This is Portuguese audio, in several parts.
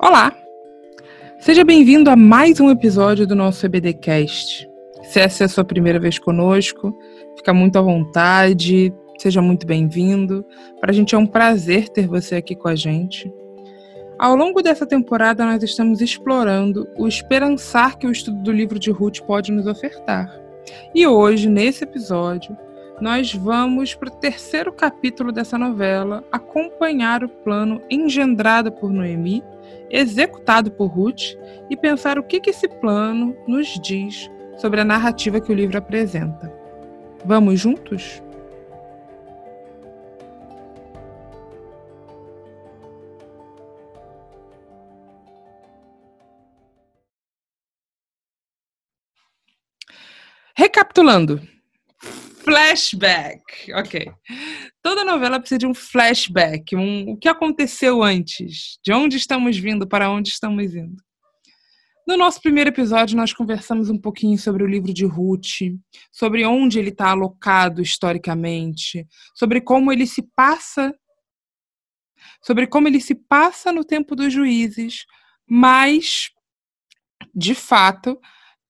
Olá! Seja bem-vindo a mais um episódio do nosso EBDcast. Se essa é a sua primeira vez conosco, fica muito à vontade, seja muito bem-vindo. Para a gente é um prazer ter você aqui com a gente. Ao longo dessa temporada, nós estamos explorando o esperançar que o estudo do livro de Ruth pode nos ofertar. E hoje, nesse episódio, nós vamos para o terceiro capítulo dessa novela acompanhar o plano engendrado por Noemi, executado por Ruth, e pensar o que, esse plano nos diz sobre a narrativa que o livro apresenta. Vamos juntos? Recapitulando, flashback. Ok. Toda novela precisa de um flashback, um, o que aconteceu antes, de onde estamos vindo, para onde estamos indo. No nosso primeiro episódio, nós conversamos um pouquinho sobre o livro de Ruth, sobre onde ele está alocado historicamente, sobre como ele se passa, sobre como ele se passa no tempo dos juízes, mas, de fato,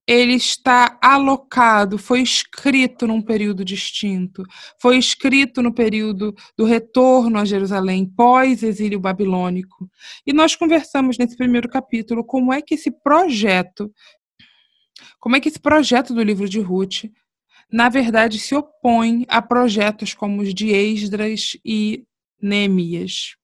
ele está alocado, foi escrito num período distinto, foi escrito no período do retorno a Jerusalém, pós-exílio babilônico. E nós conversamos nesse primeiro capítulo como é que esse projeto, como é que esse projeto do livro de Ruth, na verdade, se opõe a projetos como os de Esdras e Neemias.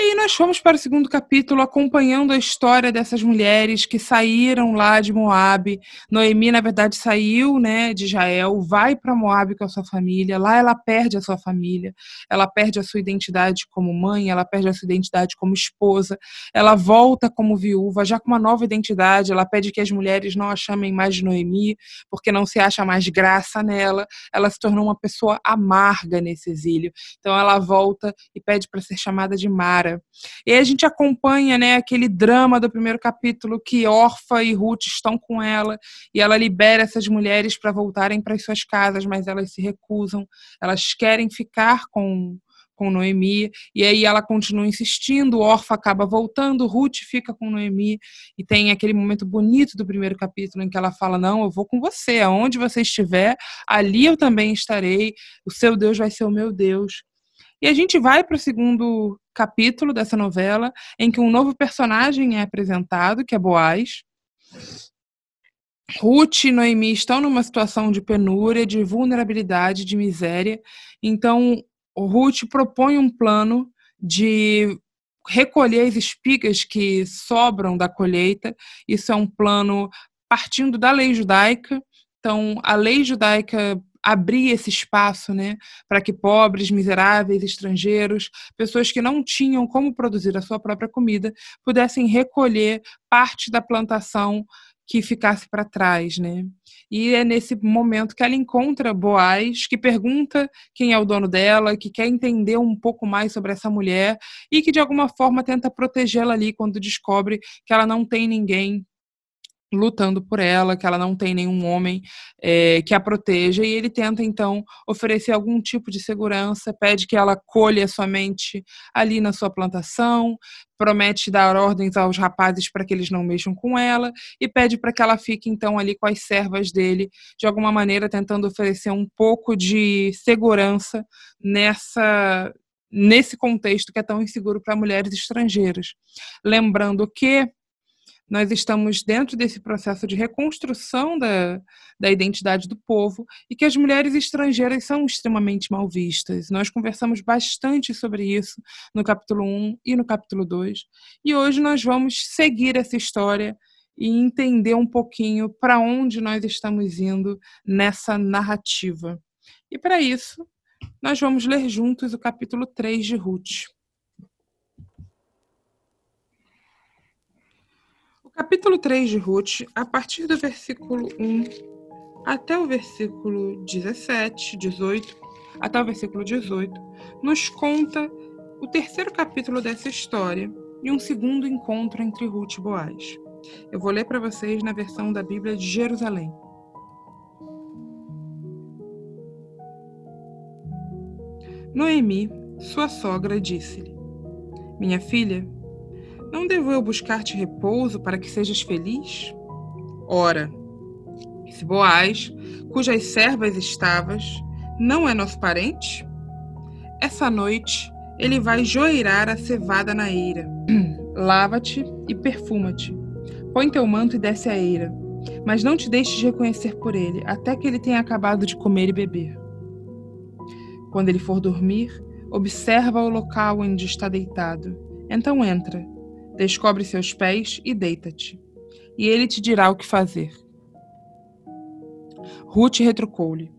E aí nós fomos para o segundo capítulo acompanhando a história dessas mulheres que saíram lá de Moab. Noemi, na verdade, saiu, né, de Israel, vai para Moab com a sua família. Lá ela perde a sua família, ela perde a sua identidade como mãe, ela perde a sua identidade como esposa. Ela volta como viúva, já com uma nova identidade. Ela pede que as mulheres não a chamem mais de Noemi, porque não se acha mais graça nela. Ela se tornou uma pessoa amarga nesse exílio. Então ela volta e pede para ser chamada de Mar e aí a gente acompanha né, aquele drama do primeiro capítulo que Orfa e Ruth estão com ela e ela libera essas mulheres para voltarem para as suas casas, mas elas se recusam, elas querem ficar com com Noemi, e aí ela continua insistindo, Orfa acaba voltando, Ruth fica com Noemi, e tem aquele momento bonito do primeiro capítulo em que ela fala: Não, eu vou com você, aonde você estiver, ali eu também estarei, o seu Deus vai ser o meu Deus. E a gente vai para o segundo capítulo dessa novela, em que um novo personagem é apresentado, que é Boaz. Ruth e Noemi estão numa situação de penúria, de vulnerabilidade, de miséria. Então, Ruth propõe um plano de recolher as espigas que sobram da colheita. Isso é um plano partindo da lei judaica. Então, a lei judaica abrir esse espaço, né, para que pobres, miseráveis, estrangeiros, pessoas que não tinham como produzir a sua própria comida, pudessem recolher parte da plantação que ficasse para trás, né? E é nesse momento que ela encontra Boaz, que pergunta quem é o dono dela, que quer entender um pouco mais sobre essa mulher e que de alguma forma tenta protegê-la ali quando descobre que ela não tem ninguém lutando por ela, que ela não tem nenhum homem é, que a proteja, e ele tenta então oferecer algum tipo de segurança, pede que ela colha somente ali na sua plantação, promete dar ordens aos rapazes para que eles não mexam com ela, e pede para que ela fique então ali com as servas dele, de alguma maneira tentando oferecer um pouco de segurança nessa nesse contexto que é tão inseguro para mulheres estrangeiras. Lembrando que nós estamos dentro desse processo de reconstrução da, da identidade do povo e que as mulheres estrangeiras são extremamente mal vistas. Nós conversamos bastante sobre isso no capítulo 1 e no capítulo 2, e hoje nós vamos seguir essa história e entender um pouquinho para onde nós estamos indo nessa narrativa. E para isso, nós vamos ler juntos o capítulo 3 de Ruth. Capítulo 3 de Ruth, a partir do versículo 1 até o versículo 17, 18, até o versículo 18, nos conta o terceiro capítulo dessa história e um segundo encontro entre Ruth e Boaz. Eu vou ler para vocês na versão da Bíblia de Jerusalém. Noemi, sua sogra, disse-lhe: Minha filha, Não devo eu buscar-te repouso para que sejas feliz? Ora, esse Boaz, cujas servas estavas, não é nosso parente? Essa noite ele vai joirar a cevada na eira. Lava-te e perfuma-te. Põe teu manto e desce a eira, mas não te deixes reconhecer por ele, até que ele tenha acabado de comer e beber. Quando ele for dormir, observa o local onde está deitado. Então entra, descobre seus pés e deita-te. E ele te dirá o que fazer. Ruth retrucou-lhe: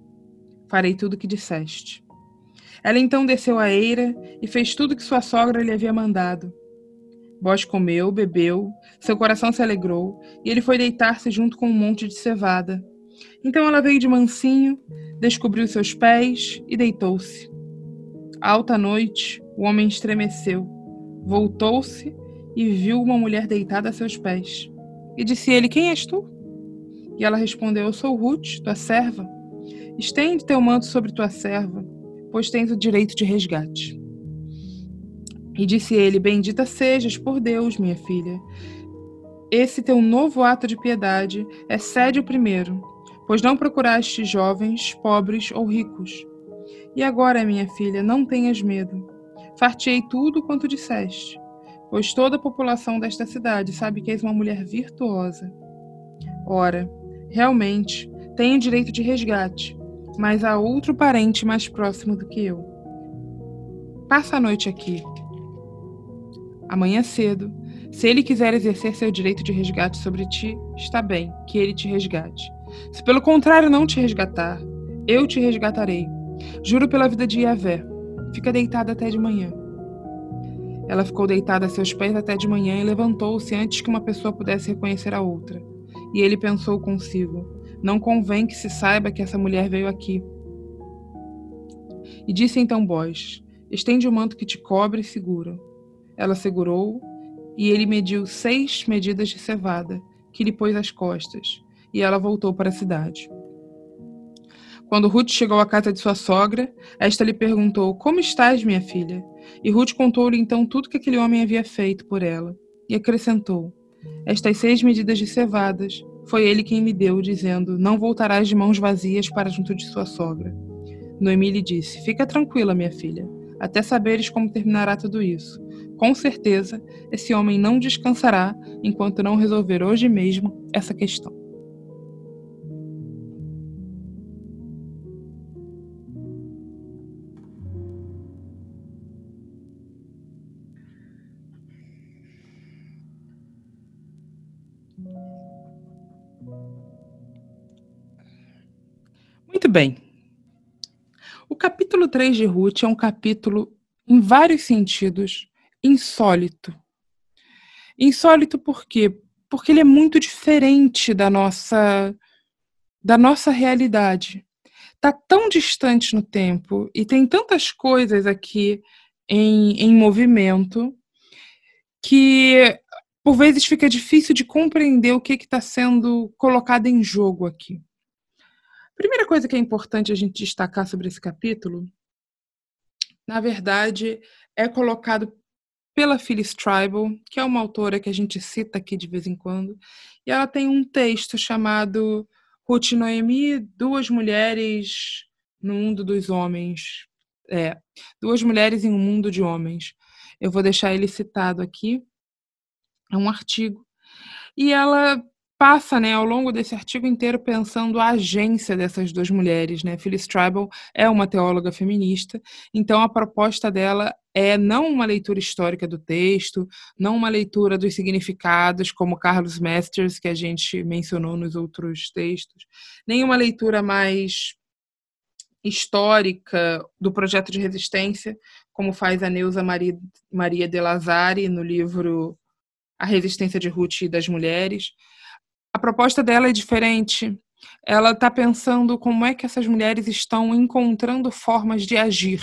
Farei tudo o que disseste. Ela então desceu a eira e fez tudo que sua sogra lhe havia mandado. Boaz comeu, bebeu, seu coração se alegrou, e ele foi deitar-se junto com um monte de cevada. Então ela veio de mansinho, descobriu seus pés e deitou-se. Alta noite, o homem estremeceu, voltou-se e viu uma mulher deitada a seus pés. E disse ele: Quem és tu? E ela respondeu: Eu sou Ruth, tua serva. Estende teu manto sobre tua serva, pois tens o direito de resgate. E disse ele: Bendita sejas por Deus, minha filha. Esse teu novo ato de piedade excede o primeiro, pois não procuraste jovens, pobres ou ricos. E agora, minha filha, não tenhas medo. Fartei tudo quanto disseste, pois toda a população desta cidade sabe que és uma mulher virtuosa. Ora, realmente, tenho direito de resgate, mas há outro parente mais próximo do que eu. Passa a noite aqui. Amanhã cedo, se ele quiser exercer seu direito de resgate sobre ti, está bem, que ele te resgate. Se pelo contrário não te resgatar, eu te resgatarei. Juro pela vida de Yahvé. Fica deitada até de manhã. Ela ficou deitada a seus pés até de manhã e levantou-se antes que uma pessoa pudesse reconhecer a outra. E ele pensou consigo: Não convém que se saiba que essa mulher veio aqui. E disse então Boaz: Estende o manto que te cobre e segura. Ela segurou, e ele mediu seis medidas de cevada, que lhe pôs às costas, e ela voltou para a cidade. Quando Ruth chegou à casa de sua sogra, esta lhe perguntou: Como estás, minha filha? E Ruth contou-lhe então tudo que aquele homem havia feito por ela, e acrescentou: Estas seis medidas de cevadas foi ele quem me deu, dizendo: Não voltarás de mãos vazias para junto de sua sogra. Noemi lhe disse: Fica tranquila, minha filha, até saberes como terminará tudo isso. Com certeza, esse homem não descansará enquanto não resolver hoje mesmo essa questão. Bem. O capítulo 3 de Ruth é um capítulo, em vários sentidos, insólito. Insólito por quê? Porque ele é muito diferente da nossa da nossa realidade. Tá tão distante no tempo e tem tantas coisas aqui em, em movimento que por vezes fica difícil de compreender o que está sendo colocado em jogo aqui. Primeira coisa que é importante a gente destacar sobre esse capítulo, na verdade, é colocado pela Phyllis Tribal, que é uma autora que a gente cita aqui de vez em quando, e ela tem um texto chamado Ruth Noemi, Duas Mulheres no Mundo dos Homens. É, Duas Mulheres em um Mundo de Homens. Eu vou deixar ele citado aqui. É um artigo. E ela passa, né, ao longo desse artigo inteiro pensando a agência dessas duas mulheres, né? Phyllis Tribal é uma teóloga feminista, então a proposta dela é não uma leitura histórica do texto, não uma leitura dos significados, como Carlos Masters, que a gente mencionou nos outros textos, nem uma leitura mais histórica do projeto de resistência, como faz a Neuza Maria, Maria de Lazari no livro A Resistência de Ruth e das Mulheres, proposta dela é diferente. Ela está pensando como é que essas mulheres estão encontrando formas de agir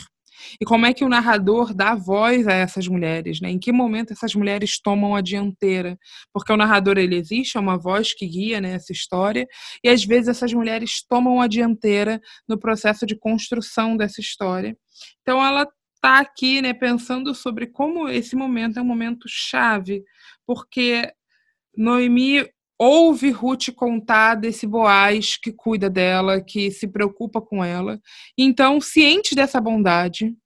e como é que o narrador dá voz a essas mulheres, né? Em que momento essas mulheres tomam a dianteira? Porque o narrador ele existe, é uma voz que guia né, essa história e às vezes essas mulheres tomam a dianteira no processo de construção dessa história. Então ela está aqui, né, pensando sobre como esse momento é um momento chave, porque Noemi ouve Ruth contar desse Boaz que cuida dela, que se preocupa com ela. Então, ciente dessa bondade,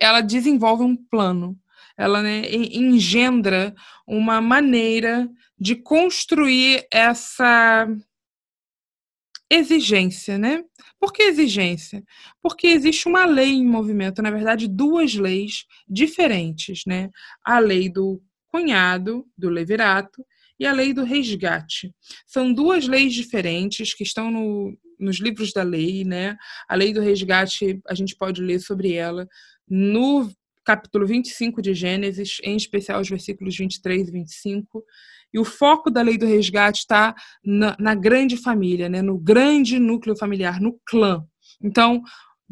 ela desenvolve um plano. Ela né, engendra uma maneira de construir essa exigência, né? Por que exigência? Porque existe uma lei em movimento, na verdade, duas leis diferentes, né? A lei do cunhado, do levirato, e a lei do resgate. São duas leis diferentes que estão no, nos livros da lei, né? A lei do resgate, a gente pode ler sobre ela no capítulo 25 de Gênesis, em especial os versículos 23 e 25. E o foco da lei do resgate está na, na grande família, né? no grande núcleo familiar, no clã. Então,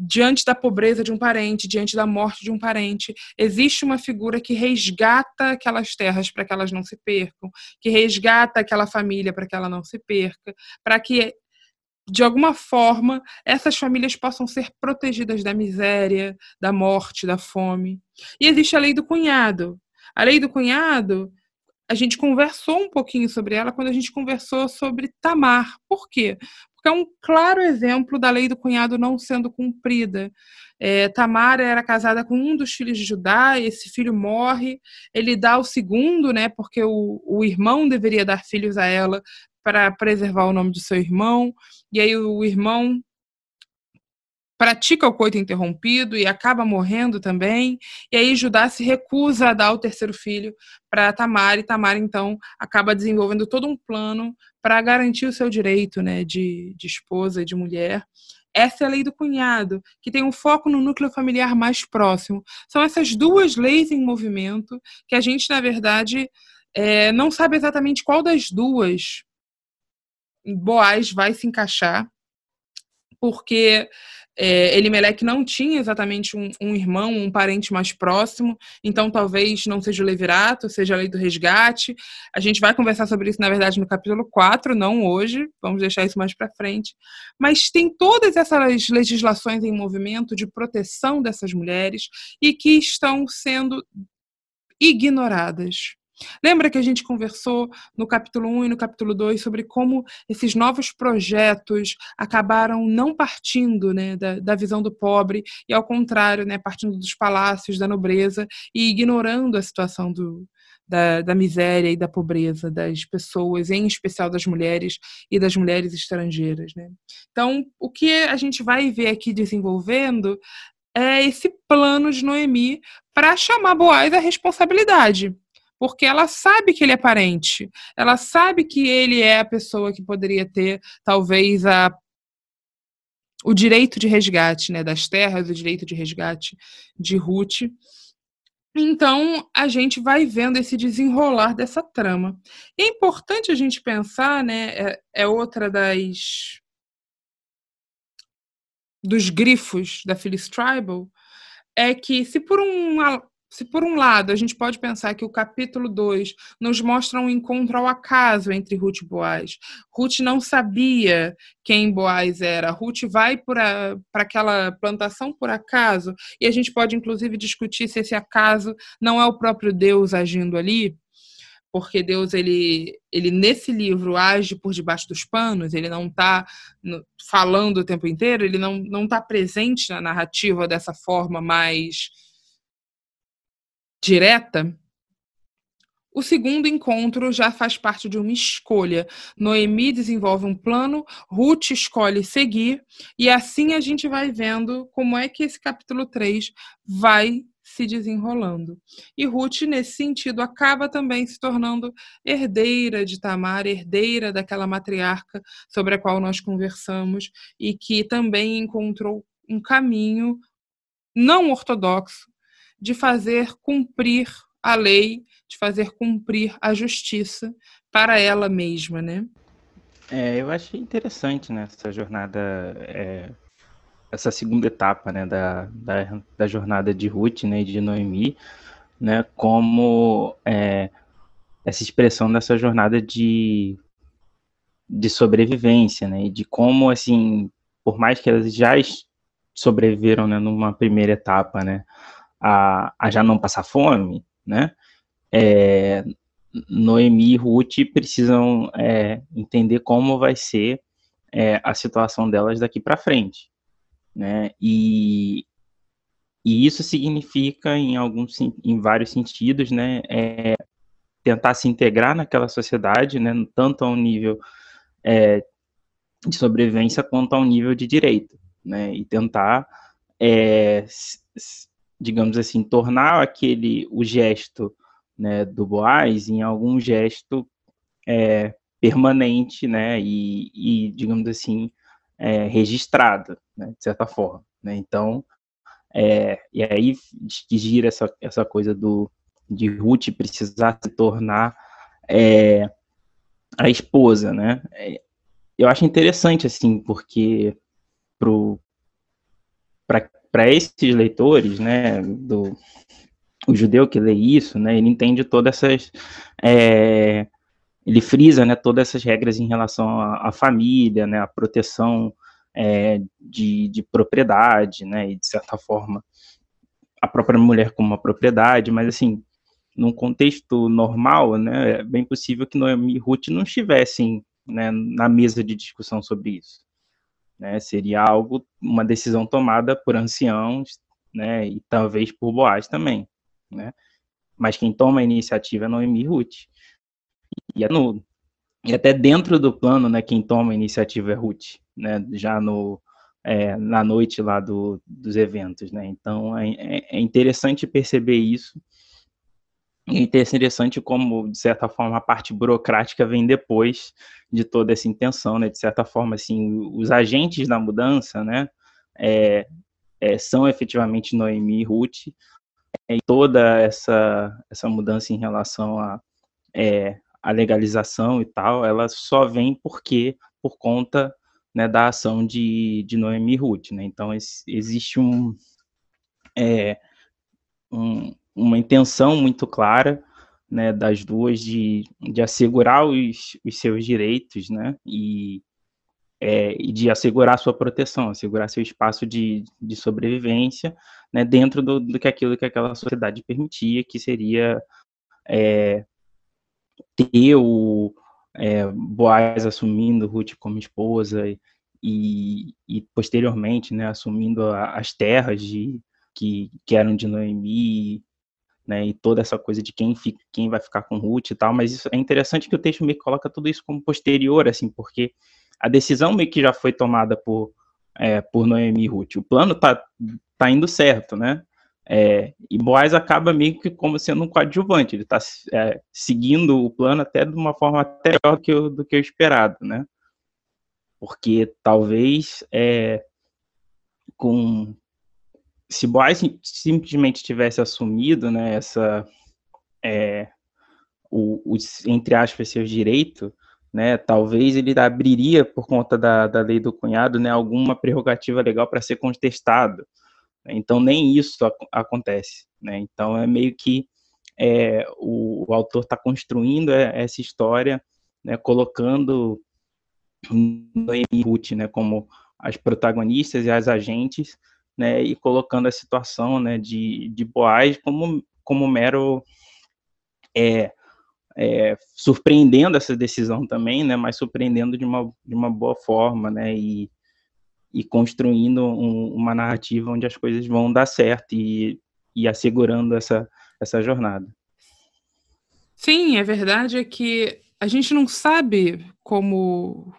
diante da pobreza de um parente, diante da morte de um parente, existe uma figura que resgata aquelas terras para que elas não se percam, que resgata aquela família para que ela não se perca, para que de alguma forma essas famílias possam ser protegidas da miséria, da morte, da fome. E existe a lei do cunhado. A lei do cunhado a gente conversou um pouquinho sobre ela quando a gente conversou sobre Tamar. Por quê? Porque é um claro exemplo da lei do cunhado não sendo cumprida. É, Tamar era casada com um dos filhos de Judá, esse filho morre, ele dá o segundo, né? Porque o, o irmão deveria dar filhos a ela para preservar o nome do seu irmão, e aí o irmão pratica o coito interrompido e acaba morrendo também. E aí Judá se recusa a dar o terceiro filho para Tamar, e Tamar então acaba desenvolvendo todo um plano para garantir o seu direito né, de, de esposa e de mulher. Essa é a lei do cunhado, que tem um foco no núcleo familiar mais próximo. São essas duas leis em movimento que a gente, na verdade, é, não sabe exatamente qual das duas Boaz vai se encaixar, porque é, Elimelec não tinha exatamente um, um, irmão, um parente mais próximo, então talvez não seja o levirato, seja a lei do resgate. A gente vai conversar sobre isso, na verdade, no capítulo 4, não hoje, vamos deixar isso mais para frente. Mas tem todas essas legislações em movimento de proteção dessas mulheres e que estão sendo ignoradas. Lembra que a gente conversou no capítulo 1 e no capítulo 2 sobre como esses novos projetos acabaram não partindo né, da, da visão do pobre e, ao contrário, né, partindo dos palácios, da nobreza e ignorando a situação do, da, da, miséria e da pobreza das pessoas, em especial das mulheres e das mulheres estrangeiras. Né? Então, o que a gente vai ver aqui desenvolvendo é esse plano de Noemi para chamar Boaz à responsabilidade porque ela sabe que ele é parente, ela sabe que ele é a pessoa que poderia ter, talvez, a o direito de resgate né, das terras, o direito de resgate de Ruth. Então, a gente vai vendo esse desenrolar dessa trama. E é importante a gente pensar, né, é, é outra das dos grifos da Phyllis Tribal, é que se por um se por um lado a gente pode pensar que o capítulo 2 nos mostra um encontro ao acaso entre Ruth e Boaz. Ruth não sabia quem Boaz era. Ruth vai para aquela plantação por acaso, e a gente pode inclusive discutir se esse acaso não é o próprio Deus agindo ali, porque Deus ele, ele nesse livro age por debaixo dos panos, ele não está falando o tempo inteiro, ele não está presente na narrativa dessa forma mais direta, o segundo encontro já faz parte de uma escolha. Noemi desenvolve um plano, Ruth escolhe seguir, e assim a gente vai vendo como é que esse capítulo 3 vai se desenrolando. E Ruth, nesse sentido, acaba também se tornando herdeira de Tamar, herdeira daquela matriarca sobre a qual nós conversamos, e que também encontrou um caminho não ortodoxo de fazer cumprir a lei, de fazer cumprir a justiça para ela mesma, né? É, eu achei interessante né, jornada, é, essa segunda etapa, né, da, da, da, jornada de Ruth, né, e de Noemi, né, como é, essa expressão dessa jornada de, de sobrevivência, né, e de como, assim, por mais que elas já sobreviveram né, numa primeira etapa, né, a, a já não passar fome, né, é, Noemi e Ruth precisam é, entender como vai ser é, a situação delas daqui para frente, né, e, e isso significa em alguns, em vários sentidos, né, é, tentar se integrar naquela sociedade, né, tanto ao nível é, de sobrevivência quanto ao nível de direito, né, e tentar, é, digamos assim, tornar aquele o gesto né, do Boaz em algum gesto é, permanente, né, e, e, digamos assim, é, registrado, né, de certa forma. Né? Então, é, e aí que gira essa, essa coisa do de Ruth precisar se tornar é, a esposa, né? É, eu acho interessante, assim, porque para esses leitores, né, do o judeu que lê isso, né, ele entende todas essas, é, ele frisa, né, todas essas regras em relação à, à família, né, à proteção é, de, de propriedade, né, e de certa forma a própria mulher como uma propriedade, mas assim, num contexto normal, né, é bem possível que Noemi e Ruth não estivessem né, na mesa de discussão sobre isso. Né, seria algo, uma decisão tomada por anciãos, né, e talvez por Boaz também, né, mas quem toma a iniciativa é Noemi Ruth. E, é no, e até dentro do plano, né, quem toma a iniciativa é Ruth, né, já no, é, na noite lá do, dos eventos, né, então é, é, é interessante perceber isso, e é interessante como, de certa forma, a parte burocrática vem depois de toda essa intenção, né? De certa forma, assim, os agentes da mudança, né? É, é, são efetivamente Noemi e Ruth, e toda essa, essa mudança em relação a, é, a legalização e tal, ela só vem porque, por conta né, da ação de, de Noemi e Ruth, né? Então, existe um, é, um uma intenção muito clara né, das duas de, de assegurar os, os seus direitos, né, e, é, e de assegurar sua proteção, assegurar seu espaço de, de sobrevivência, né, dentro do, do que aquilo que aquela sociedade permitia, que seria é, ter o é, Boaz assumindo Ruth como esposa e, e posteriormente, né, assumindo a, as terras de, que, que eram de Noemi né, e toda essa coisa de quem, fica, quem vai ficar com Ruth e tal, mas isso é interessante que o texto que coloca tudo isso como posterior, assim, porque a decisão meio que já foi tomada por, é, por Noemi e Ruth, o plano tá, tá indo certo, né, é, e Boaz acaba meio que como sendo um coadjuvante, ele está é, seguindo o plano até de uma forma até melhor que do que o esperado, né, porque talvez é, com se Boaz simplesmente tivesse assumido né, essa, é, o, entre aspas, seus direitos, né, talvez ele abriria, por conta da, da lei do cunhado, né, alguma prerrogativa legal para ser contestado. Então, nem isso ac acontece. Né? Então, é meio que é, o, o, autor está construindo essa história, né, colocando Noemi e Ruth né, como as protagonistas e as agentes, né, e colocando a situação né, de, de Boaz como, como mero é, é, surpreendendo essa decisão também, né, mas surpreendendo de uma, de uma boa forma, né, e, e construindo um, uma narrativa onde as coisas vão dar certo e, e assegurando essa, essa jornada. Sim, é verdade é que a gente não sabe como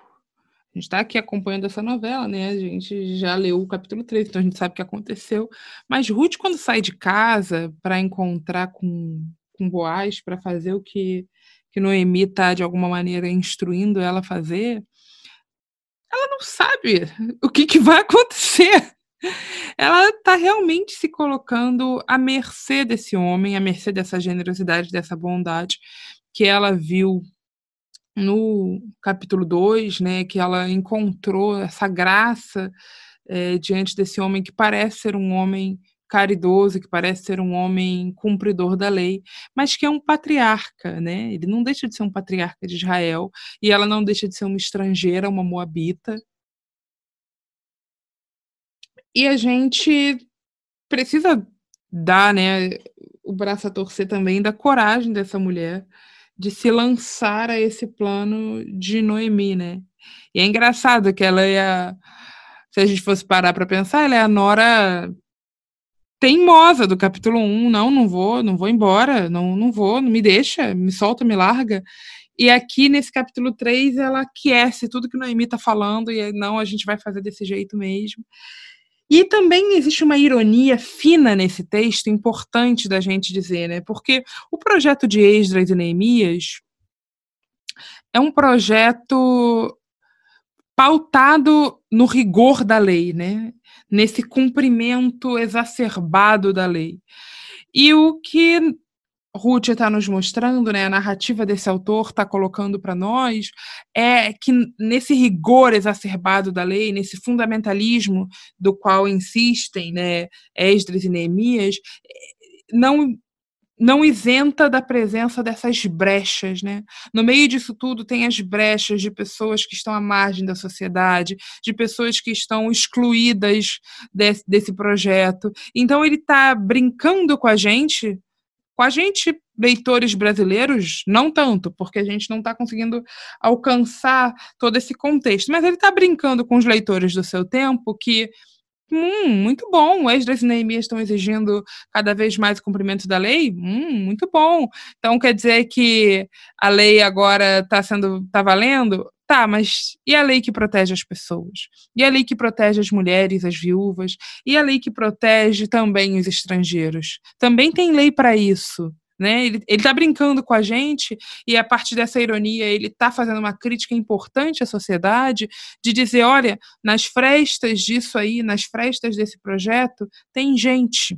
a gente está aqui acompanhando essa novela, né? A gente já leu o capítulo 3, então a gente sabe o que aconteceu. Mas Ruth, quando sai de casa para encontrar com, com Boaz, para fazer o que, que Noemi está, de alguma maneira, instruindo ela a fazer, ela não sabe o que, que vai acontecer. Ela está realmente se colocando à mercê desse homem, à mercê dessa generosidade, dessa bondade que ela viu no capítulo 2, né, que ela encontrou essa graça é, diante desse homem que parece ser um homem caridoso, que parece ser um homem cumpridor da lei, mas que é um patriarca, né? Ele não deixa de ser um patriarca de Israel e ela não deixa de ser uma estrangeira, uma moabita. E a gente precisa dar, né, o braço a torcer também da coragem dessa mulher de se lançar a esse plano de Noemi, né? E é engraçado que ela é, se a gente fosse parar para pensar, ela é a nora teimosa do capítulo 1, não, não vou, não vou embora, não, não vou, não me deixa, me solta, me larga. E aqui nesse capítulo 3 ela aquece tudo que Noemi está falando e não, a gente vai fazer desse jeito mesmo. E também existe uma ironia fina nesse texto, importante da gente dizer, né? Porque o projeto de Esdras e Neemias é um projeto pautado no rigor da lei, né? Nesse cumprimento exacerbado da lei. E o que Ruth está nos mostrando, né, a narrativa desse autor está colocando para nós, é que nesse rigor exacerbado da lei, nesse fundamentalismo do qual insistem né, Esdras e Neemias, não não isenta da presença dessas brechas, né? No meio disso tudo tem as brechas de pessoas que estão à margem da sociedade, de pessoas que estão excluídas desse, desse projeto. Então ele está brincando com a gente com a gente, leitores brasileiros, não tanto, porque a gente não está conseguindo alcançar todo esse contexto. Mas ele está brincando com os leitores do seu tempo que Hum, muito bom. Esdras e Neemias estão exigindo cada vez mais o cumprimento da lei? Hum, muito bom. Então quer dizer que a lei agora está sendo tá valendo? Tá, mas e a lei que protege as pessoas? E a lei que protege as mulheres, as viúvas? E a lei que protege também os estrangeiros? Também tem lei para isso. Né? Ele está brincando com a gente e a partir dessa ironia ele está fazendo uma crítica importante à sociedade de dizer, olha, nas frestas disso aí, nas frestas desse projeto, tem gente.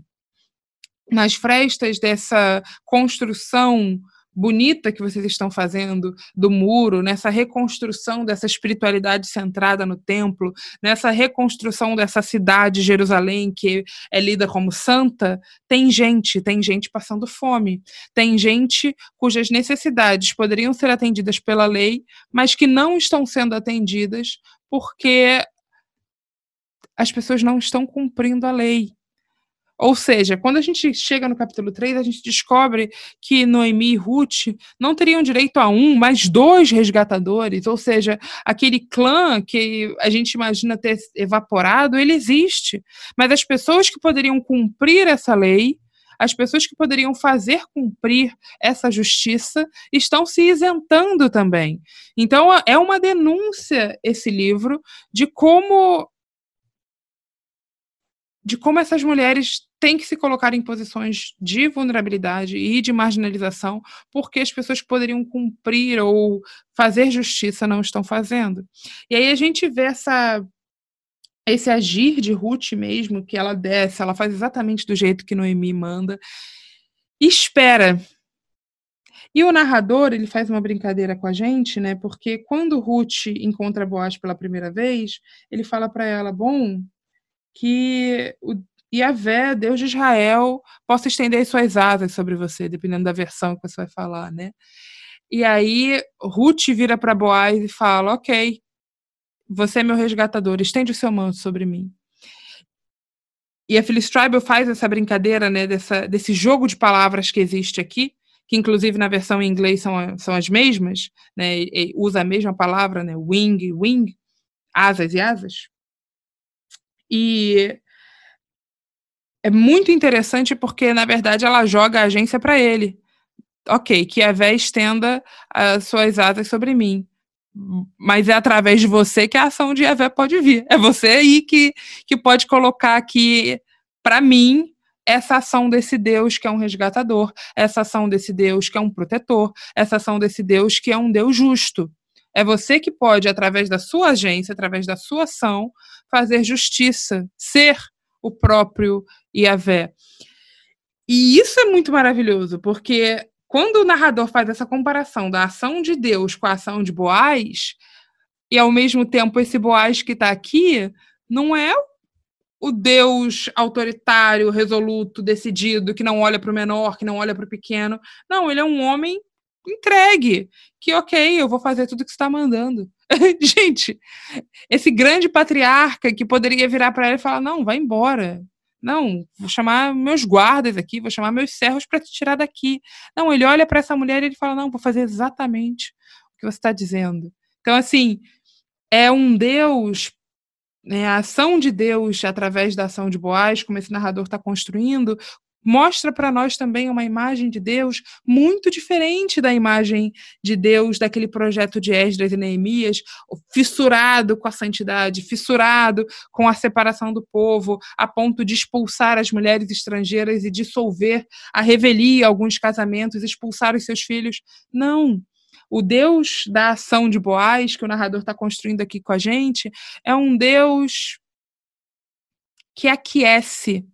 Nas frestas dessa construção bonita que vocês estão fazendo do muro, nessa reconstrução dessa espiritualidade centrada no templo, nessa reconstrução dessa cidade, Jerusalém, que é lida como santa, tem gente, tem gente passando fome, tem gente cujas necessidades poderiam ser atendidas pela lei, mas que não estão sendo atendidas porque as pessoas não estão cumprindo a lei. Ou seja, quando a gente chega no capítulo 3, a gente descobre que Noemi e Ruth não teriam direito a um, mas dois resgatadores. Ou seja, aquele clã que a gente imagina ter evaporado, ele existe. Mas as pessoas que poderiam cumprir essa lei, as pessoas que poderiam fazer cumprir essa justiça estão se isentando também. Então, é uma denúncia esse livro de como de como essas mulheres têm que se colocar em posições de vulnerabilidade e de marginalização, porque as pessoas que poderiam cumprir ou fazer justiça não estão fazendo. E aí a gente vê essa esse agir de Ruth mesmo, que ela desce, ela faz exatamente do jeito que Noemi manda, e espera. E o narrador, ele faz uma brincadeira com a gente, né? Porque quando Ruth encontra Boaz pela primeira vez, ele fala para ela: "Bom, que o Yahvé, Deus de Israel, possa estender suas asas sobre você, dependendo da versão que você vai falar, né? E aí Ruth vira para Boaz e fala: Ok, você é meu resgatador, estende o seu manto sobre mim. E a Phyllis Tribal faz essa brincadeira, né, dessa, desse jogo de palavras que existe aqui, que inclusive na versão em inglês são, são as mesmas, né, usa a mesma palavra, né, wing, wing, asas e asas. E é muito interessante porque, na verdade, ela joga a agência para ele. Ok, que a Vé estenda as suas asas sobre mim. Mas é através de você que a ação de Evé pode vir. É você aí que, que pode colocar aqui, para mim, essa ação desse Deus que é um resgatador, essa ação desse Deus que é um protetor, essa ação desse Deus que é um Deus justo. É você que pode, através da sua agência, através da sua ação, fazer justiça, ser o próprio Yahvé. E isso é muito maravilhoso, porque quando o narrador faz essa comparação da ação de Deus com a ação de Boaz, e ao mesmo tempo esse Boaz que está aqui não é o Deus autoritário, resoluto, decidido, que não olha para o menor, que não olha para o pequeno. Não, ele é um homem entregue, que ok, eu vou fazer tudo que está mandando. Gente, esse grande patriarca que poderia virar para ela e falar: não, vai embora. Não, vou chamar meus guardas aqui, vou chamar meus servos para te tirar daqui. Não, ele olha para essa mulher e ele fala: não, vou fazer exatamente o que você está dizendo. Então, assim, é um Deus né, a ação de Deus através da ação de Boaz, como esse narrador está construindo, mostra para nós também uma imagem de Deus muito diferente da imagem de Deus daquele projeto de Esdras e Neemias, fissurado com a santidade, fissurado com a separação do povo, a ponto de expulsar as mulheres estrangeiras e dissolver a revelia alguns casamentos, expulsar os seus filhos. Não. O Deus da ação de Boaz, que o narrador está construindo aqui com a gente, é um Deus que aquece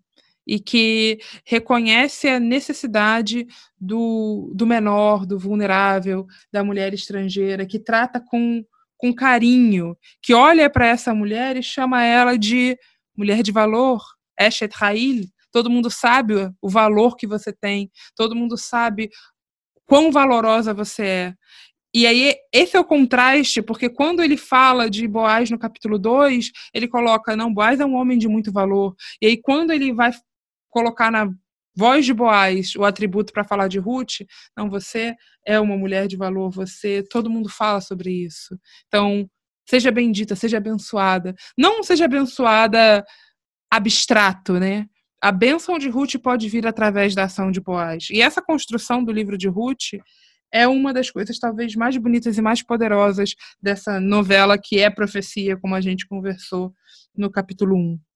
e que reconhece a necessidade do, do menor, do vulnerável, da mulher estrangeira, que trata com, com carinho, que olha para essa mulher e chama ela de mulher de valor, Eshet Ha'il. Todo mundo sabe o valor que você tem, todo mundo sabe quão valorosa você é. E aí, esse é o contraste, porque quando ele fala de Boaz no capítulo 2, ele coloca, não, Boaz é um homem de muito valor. E aí, quando ele vai colocar na voz de Boaz o atributo para falar de Ruth, não, você é uma mulher de valor, você, todo mundo fala sobre isso. Então, seja bendita, seja abençoada. Não seja abençoada abstrato, né? A bênção de Ruth pode vir através da ação de Boaz. E essa construção do livro de Ruth é uma das coisas talvez mais bonitas e mais poderosas dessa novela que é profecia, como a gente conversou no capítulo 1.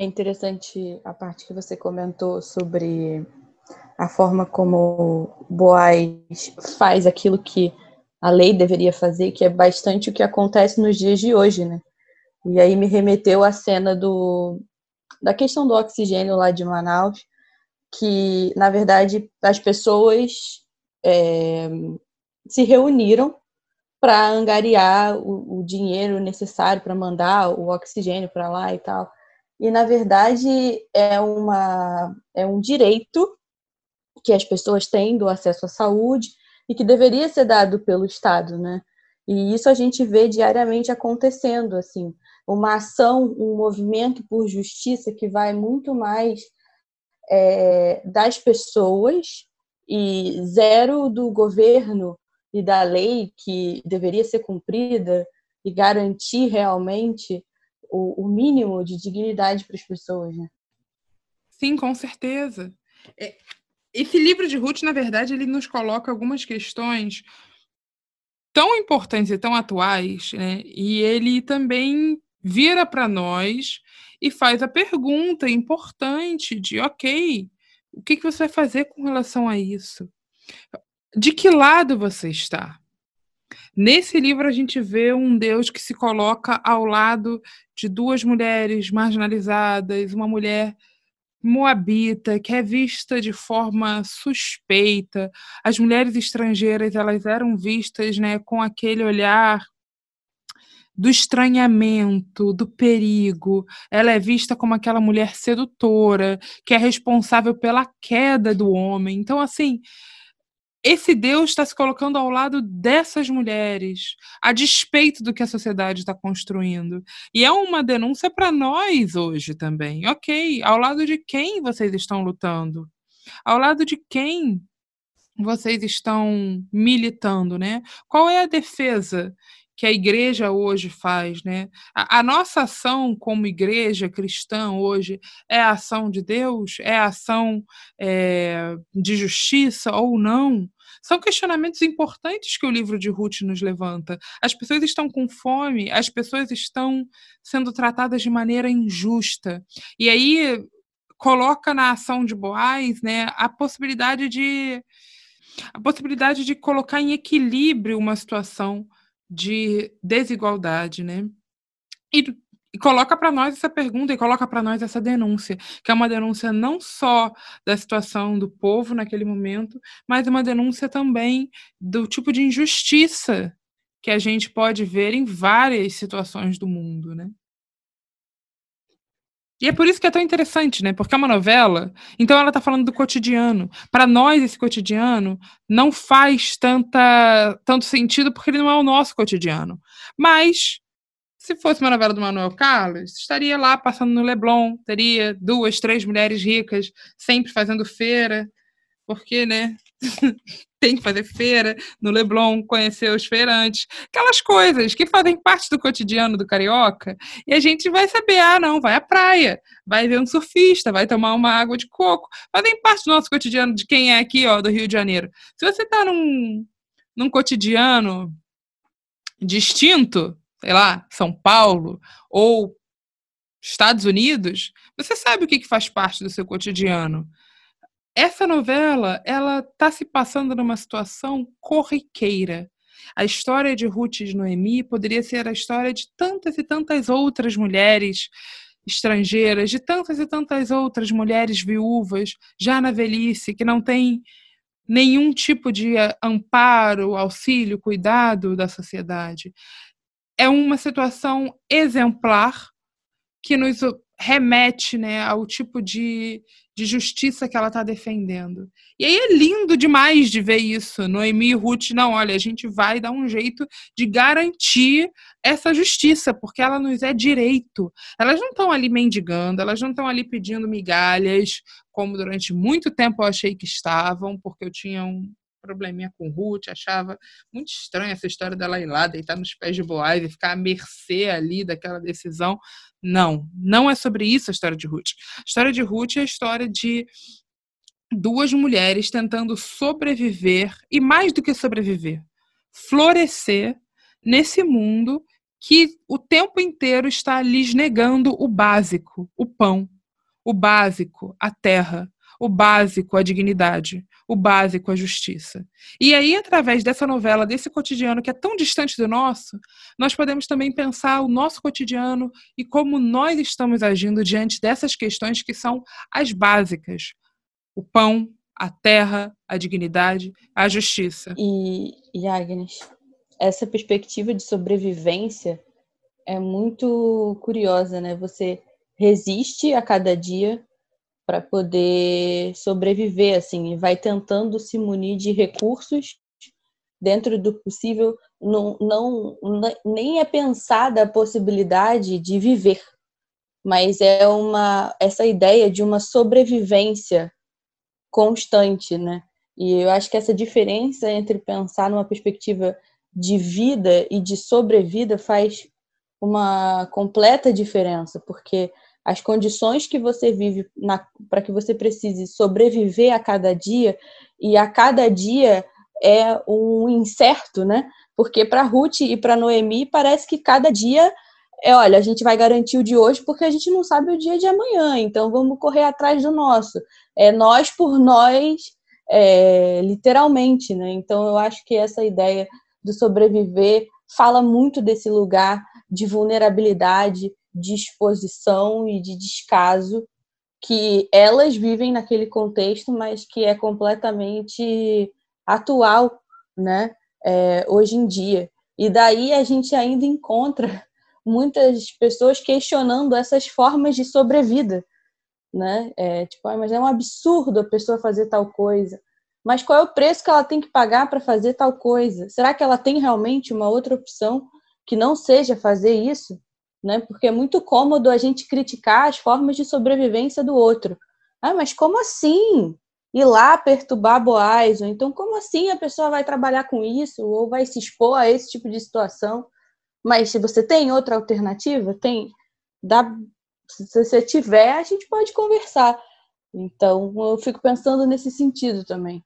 É interessante a parte que você comentou sobre a forma como Boaz faz aquilo que a lei deveria fazer, que é bastante o que acontece nos dias de hoje, né? E aí me remeteu à cena do da questão do oxigênio lá de Manaus, que na verdade as pessoas é, se reuniram para angariar o, o dinheiro necessário para mandar o oxigênio para lá e tal e na verdade é uma é um direito que as pessoas têm do acesso à saúde e que deveria ser dado pelo Estado, né? E isso a gente vê diariamente acontecendo, assim, uma ação, um movimento por justiça que vai muito mais é, das pessoas e zero do governo e da lei que deveria ser cumprida e garantir realmente o, o mínimo de dignidade para as pessoas, né? Sim, com certeza. É, esse livro de Ruth, na verdade, ele nos coloca algumas questões tão importantes e tão atuais, né? E ele também vira para nós e faz a pergunta importante de, ok, o que, que você vai fazer com relação a isso? De que lado você está? Nesse livro, a gente vê um Deus que se coloca ao lado de duas mulheres marginalizadas, uma mulher moabita que é vista de forma suspeita. As mulheres estrangeiras elas eram vistas, né, com aquele olhar do estranhamento, do perigo. Ela é vista como aquela mulher sedutora que é responsável pela queda do homem. Então, assim, esse Deus está se colocando ao lado dessas mulheres, a despeito do que a sociedade está construindo. E é uma denúncia para nós hoje também. Ok, ao lado de quem vocês estão lutando? Ao lado de quem vocês estão militando, né? Qual é a defesa que a igreja hoje faz, né? A, a, nossa ação como igreja cristã hoje é a ação de Deus, é a ação é, de justiça ou não? São questionamentos importantes que o livro de Ruth nos levanta. As pessoas estão com fome, as pessoas estão sendo tratadas de maneira injusta. E aí coloca na ação de Boaz, né, a possibilidade de a possibilidade de colocar em equilíbrio uma situação de desigualdade, né? E, e coloca para nós essa pergunta e coloca para nós essa denúncia, que é uma denúncia não só da situação do povo naquele momento, mas uma denúncia também do tipo de injustiça que a gente pode ver em várias situações do mundo, né? E é por isso que é tão interessante, né? Porque é uma novela, então ela está falando do cotidiano. Para nós, esse cotidiano não faz tanta, tanto sentido porque ele não é o nosso cotidiano. Mas, se fosse uma novela do Manuel Carlos, estaria lá passando no Leblon, teria duas, três mulheres ricas, sempre fazendo feira, porque, né? tem que fazer feira no Leblon, conhecer os feirantes, aquelas coisas que fazem parte do cotidiano do carioca. E a gente vai saber, ah, não, vai à praia, vai ver um surfista, vai tomar uma água de coco. Fazem parte do nosso cotidiano de quem é aqui, ó, do Rio de Janeiro. Se você está num, num cotidiano distinto, sei lá, São Paulo ou Estados Unidos, você sabe o que, faz parte do seu cotidiano essa novela, ela está se passando numa situação corriqueira. A história de Ruth e de Noemi poderia ser a história de tantas e tantas outras mulheres estrangeiras, de tantas e tantas outras mulheres viúvas, já na velhice, que não têm nenhum tipo de amparo, auxílio, cuidado da sociedade. É uma situação exemplar que nos remete né, ao tipo de, de justiça que ela está defendendo. E aí é lindo demais de ver isso. Noemi e Ruth, não, olha, a gente vai dar um jeito de garantir essa justiça, porque ela nos é direito. Elas não estão ali mendigando, elas não estão ali pedindo migalhas, como durante muito tempo eu achei que estavam, porque eu tinha um probleminha com Ruth, achava muito estranha essa história dela ir lá, deitar nos pés de Boaz e ficar à mercê ali daquela decisão. Não, não é sobre isso a história de Ruth. A história de Ruth é a história de duas mulheres tentando sobreviver e mais do que sobreviver, florescer nesse mundo que o tempo inteiro está lhes negando o básico, o pão, o básico, a terra, o básico, a dignidade, o básico, a justiça. E aí, através dessa novela, desse cotidiano que é tão distante do nosso, nós podemos também pensar o nosso cotidiano e como nós estamos agindo diante dessas questões que são as básicas: o pão, a terra, a dignidade, a justiça. E, e Agnes, essa perspectiva de sobrevivência é muito curiosa, né? Você resiste a cada dia para poder sobreviver, assim, e vai tentando se munir de recursos dentro do possível, não, não nem é pensada a possibilidade de viver, mas é uma essa ideia de uma sobrevivência constante, né? E eu acho que essa diferença entre pensar numa perspectiva de vida e de sobrevida faz uma completa diferença, porque as condições que você vive para que você precise sobreviver a cada dia, e a cada dia é um incerto, né? Porque para Ruth e para Noemi parece que cada dia é, olha, a gente vai garantir o de hoje porque a gente não sabe o dia de amanhã, então vamos correr atrás do nosso. É nós por nós, é, literalmente, né? Então eu acho que essa ideia do sobreviver fala muito desse lugar de vulnerabilidade, de exposição e de descaso que elas vivem naquele contexto, mas que é completamente atual, né? É, hoje em dia. E daí a gente ainda encontra muitas pessoas questionando essas formas de sobrevida, né? É, tipo, ah, mas é um absurdo a pessoa fazer tal coisa. Mas qual é o preço que ela tem que pagar para fazer tal coisa? Será que ela tem realmente uma outra opção que não seja fazer isso? Né? Porque é muito cômodo a gente criticar as formas de sobrevivência do outro. Ah, mas como assim? Ir lá perturbar Boaz? Ou então, como assim a pessoa vai trabalhar com isso? Ou vai se expor a esse tipo de situação? Mas se você tem outra alternativa, tem. Dá, se você tiver, a gente pode conversar. Então, eu fico pensando nesse sentido também.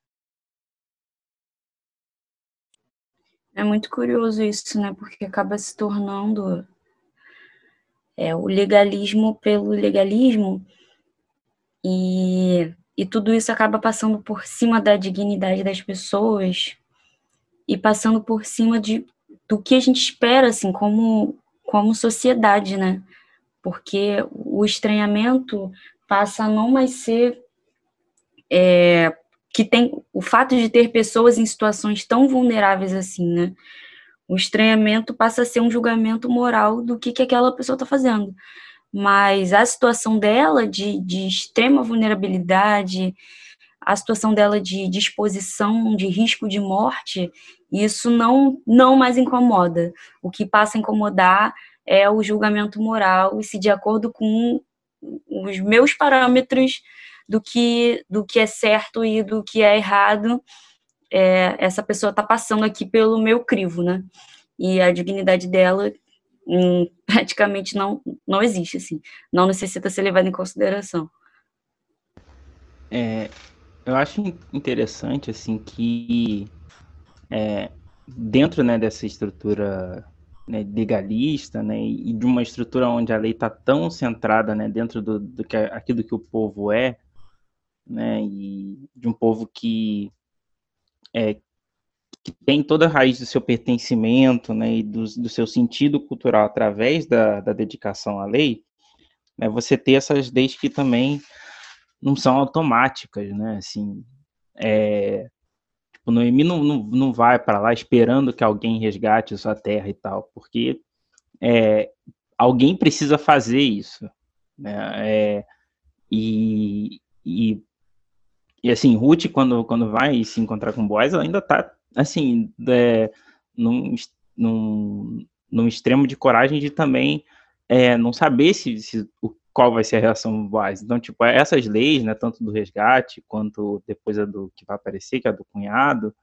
É muito curioso isso, né? Porque acaba se tornando é, o legalismo pelo legalismo e, e tudo isso acaba passando por cima da dignidade das pessoas e passando por cima de, do que a gente espera, assim, como, como sociedade, né? Porque o estranhamento passa a não mais ser é, que tem o fato de ter pessoas em situações tão vulneráveis assim, né? O estranhamento passa a ser um julgamento moral do que, que aquela pessoa está fazendo. mas a situação dela de, de extrema vulnerabilidade, a situação dela de disposição de risco de morte, isso não, não mais incomoda. O que passa a incomodar é o julgamento moral e se de acordo com os meus parâmetros do que, do que é certo e do que é errado, é, essa pessoa está passando aqui pelo meu crivo, né? E a dignidade dela hum, praticamente não, não existe, assim, não necessita ser levada em consideração. É, eu acho interessante, assim, que é, dentro né, dessa estrutura né, legalista, né, e de uma estrutura onde a lei está tão centrada né, dentro do, do que aquilo que o povo é, né, e de um povo que é, que tem toda a raiz do seu pertencimento né, e do, do seu sentido cultural através da, da dedicação à lei, né, você ter essas leis que também não são automáticas, né? Assim, é, tipo, Noemi não, não, não vai para lá esperando que alguém resgate sua terra e tal, porque é, alguém precisa fazer isso, né? É, e, e, e assim, Ruth, quando, quando vai se encontrar com Boaz, ela ainda está assim, é, num, num, num extremo de coragem de também é, não saber se, se o, qual vai ser a reação base. Então, tipo, essas leis, né, tanto do resgate quanto depois a do que vai aparecer, que é a do cunhado,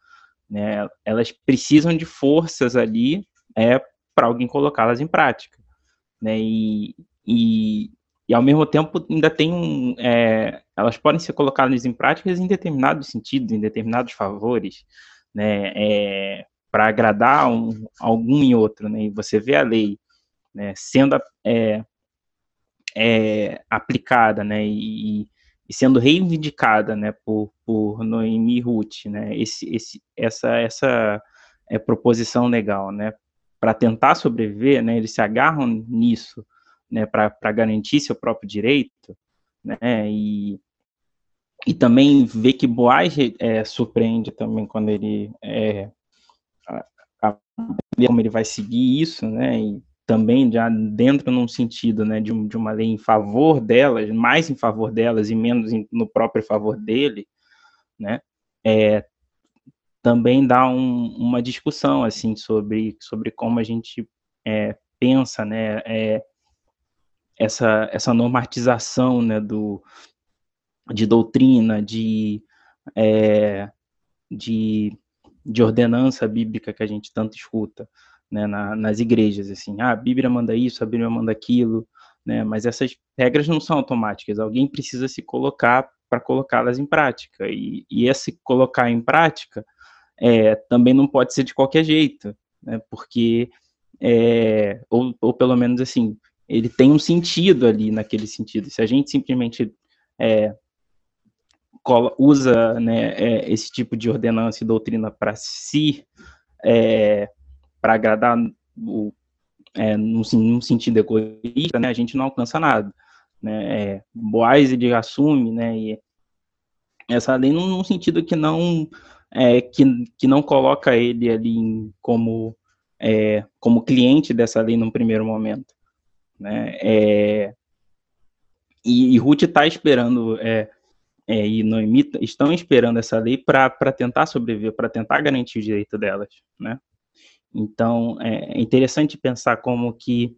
né, elas precisam de forças ali é, para alguém colocá-las em prática. Né, e, e, e, ao mesmo tempo ainda tem um. É, elas podem ser colocadas em práticas em determinados sentidos, em determinados favores né, é, para agradar um, algum e outro, né, e você vê a lei né, sendo é, é, aplicada, né, e, e, sendo reivindicada, né, por, por Noemi Ruth, né, esse, esse, essa, essa é, proposição legal, né, para tentar sobreviver, né, eles se agarram nisso, né, para garantir seu próprio direito, né, e, e também ver que Boaz é, surpreende também quando ele é, a, a, como ele vai seguir isso, né? E também já dentro num sentido, né, de, de uma lei em favor delas, mais em favor delas e menos em, no próprio favor dele, né? É, também dá um, uma discussão assim sobre sobre como a gente é, pensa, né? É, essa essa normatização, né, do de doutrina, de, é, de, de ordenança bíblica que a gente tanto escuta né, na, nas igrejas, assim, ah, a Bíblia manda isso, a Bíblia manda aquilo, né, mas essas regras não são automáticas, alguém precisa se colocar para colocá-las em prática, e, e esse colocar em prática é, também não pode ser de qualquer jeito, né, porque, é, ou, ou pelo menos assim, ele tem um sentido ali naquele sentido, se a gente simplesmente é, usa né, é, esse tipo de ordenança e doutrina para si, é, para agradar o, é, num, num, sentido egoísta, né, a gente não alcança nada. Né, é, Boaz ele assume, né, e essa lei num, num sentido que não é, que, que não coloca ele ali como é, como cliente dessa lei num primeiro momento, né, é, e, e Ruth está esperando é, é, e Noemi estão esperando essa lei para tentar sobreviver, para tentar garantir o direito delas, né? Então, é interessante pensar como que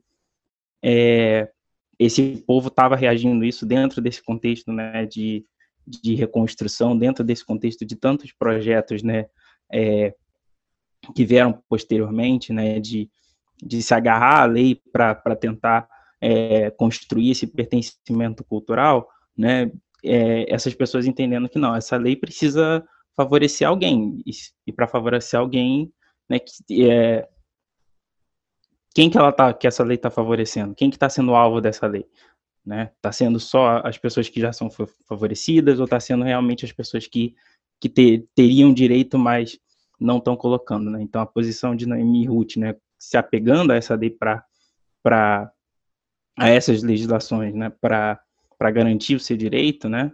é, esse povo estava reagindo isso dentro desse contexto, né, de, de reconstrução, dentro desse contexto de tantos projetos, né, é, que vieram posteriormente, né, de, de se agarrar à lei para tentar é, construir esse pertencimento cultural, né, é, essas pessoas entendendo que não, essa lei precisa favorecer alguém, e, e para favorecer alguém, né, que, é, quem que ela tá, que essa lei está favorecendo? Quem que está sendo alvo dessa lei? Né? Está sendo só as pessoas que já são favorecidas ou está sendo realmente as pessoas que, que ter, teriam direito, mas não estão colocando, né? Então a posição de Naomi Ruth, né, se apegando a essa lei para para a essas legislações, né, para para garantir o seu direito, né,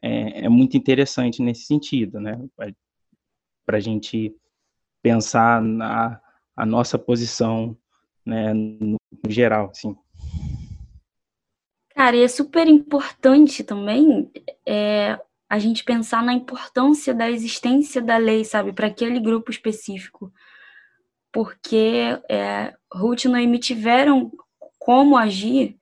é, é muito interessante nesse sentido, né, para a gente pensar na a nossa posição, né, no geral, assim. Cara, e é super importante também é, a gente pensar na importância da existência da lei, sabe, para aquele grupo específico. Porque é, Ruth e Noemi tiveram como agir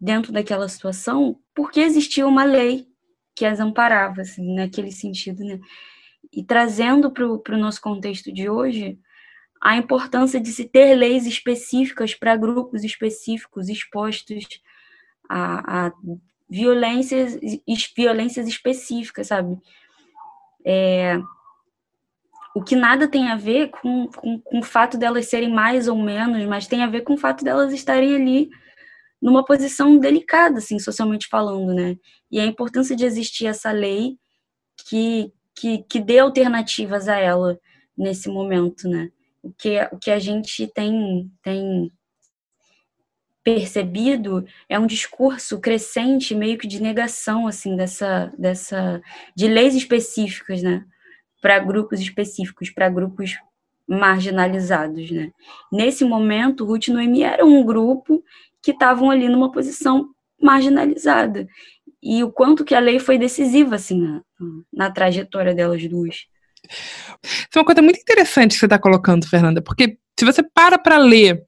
dentro daquela situação porque existia uma lei que as amparava, assim, naquele sentido, né? E trazendo para o nosso contexto de hoje, a importância de se ter leis específicas para grupos específicos expostos a, a violências, violências específicas, sabe? É, o que nada tem a ver com, com, com o fato delas serem mais ou menos, mas tem a ver com o fato delas estarem ali numa posição delicada, assim, socialmente falando, né? E a importância de existir essa lei que, que, que dê alternativas a ela nesse momento, né? O que, o que a gente tem, tem percebido é um discurso crescente, meio que de negação, assim, dessa, dessa de leis específicas, né? Para grupos específicos, para grupos marginalizados, né? Nesse momento, Ruth e Noemi era um grupo que estavam ali numa posição marginalizada. E o quanto que a lei foi decisiva, assim, na, na trajetória delas duas. Isso é uma coisa muito interessante que você está colocando, Fernanda, porque se você para para ler,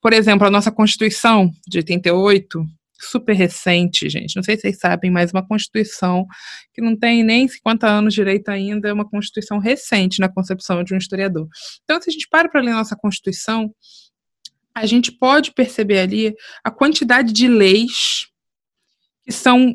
por exemplo, a nossa Constituição de 88, super recente, gente, não sei se vocês sabem, mas uma Constituição que não tem nem 50 anos direito ainda, é uma Constituição recente na concepção de um historiador. Então, se a gente para para ler nossa Constituição, a gente pode perceber ali a quantidade de leis que são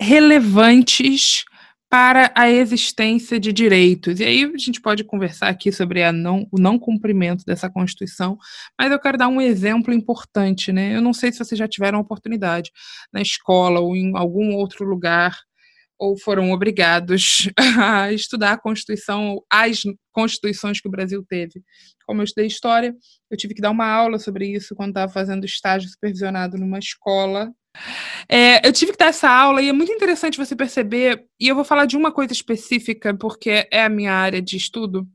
relevantes para a existência de direitos. E aí a gente pode conversar aqui sobre não, o não cumprimento dessa Constituição, mas eu quero dar um exemplo importante, né? Eu não sei se vocês já tiveram oportunidade na escola ou em algum outro lugar ou foram obrigados a estudar a Constituição, as constituições que o Brasil teve. Como eu estudei História, eu tive que dar uma aula sobre isso quando estava fazendo estágio supervisionado numa escola. É, eu tive que dar essa aula e é muito interessante você perceber, e eu vou falar de uma coisa específica, porque é a minha área de estudo,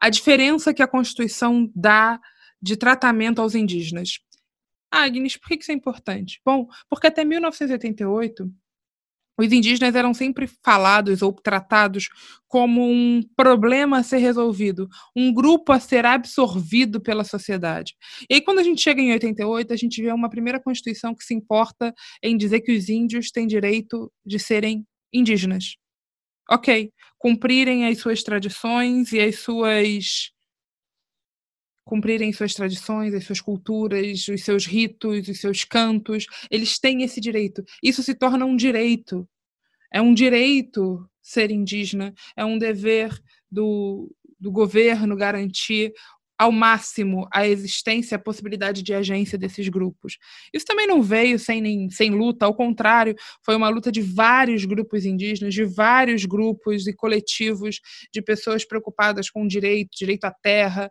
a diferença que a Constituição dá de tratamento aos indígenas. Agnes, por que isso é importante? Bom, porque até 1988, os indígenas eram sempre falados ou tratados como um problema a ser resolvido, um grupo a ser absorvido pela sociedade. E aí, quando a gente chega em 88, a gente vê uma primeira Constituição que se importa em dizer que os índios têm direito de serem indígenas. Ok, cumprirem as suas tradições e as suas cumprirem suas tradições, as suas culturas, os seus ritos, os seus cantos, eles têm esse direito. Isso se torna um direito. É um direito ser indígena, é um dever do, do governo garantir ao máximo a existência, a possibilidade de agência desses grupos. Isso também não veio sem, nem, sem luta, ao contrário, foi uma luta de vários grupos indígenas, de vários grupos e coletivos de pessoas preocupadas com direito, direito à terra,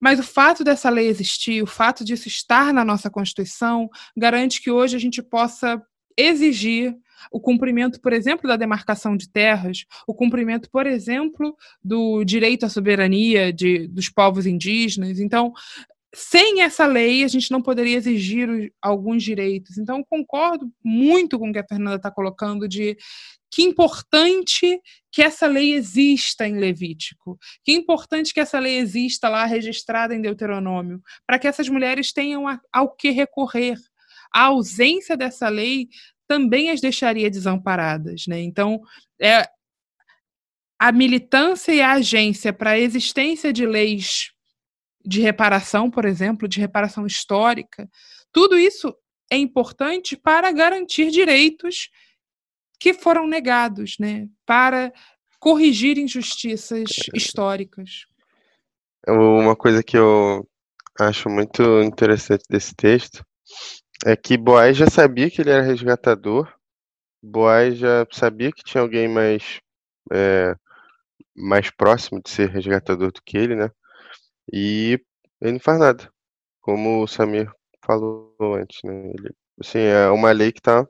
mas o fato dessa lei existir, o fato disso estar na nossa Constituição, garante que hoje a gente possa exigir o cumprimento, por exemplo, da demarcação de terras, o cumprimento, por exemplo, do direito à soberania de, dos povos indígenas. Então, sem essa lei, a gente não poderia exigir alguns direitos. Então, concordo muito com o que a Fernanda está colocando de que importante que essa lei exista em Levítico, que importante que essa lei exista lá registrada em Deuteronômio, para que essas mulheres tenham ao que recorrer. A ausência dessa lei também as deixaria desamparadas, né? Então, é a militância e a agência para a existência de leis de reparação, por exemplo, de reparação histórica, tudo isso é importante para garantir direitos que foram negados, né? Para corrigir injustiças é. históricas. Uma coisa que eu acho muito interessante desse texto é que Boaz já sabia que ele era resgatador, Boaz já sabia que tinha alguém mais é, mais próximo de ser resgatador do que ele, né? E ele não faz nada, como o Samir falou antes, né? Ele, assim, é uma lei que está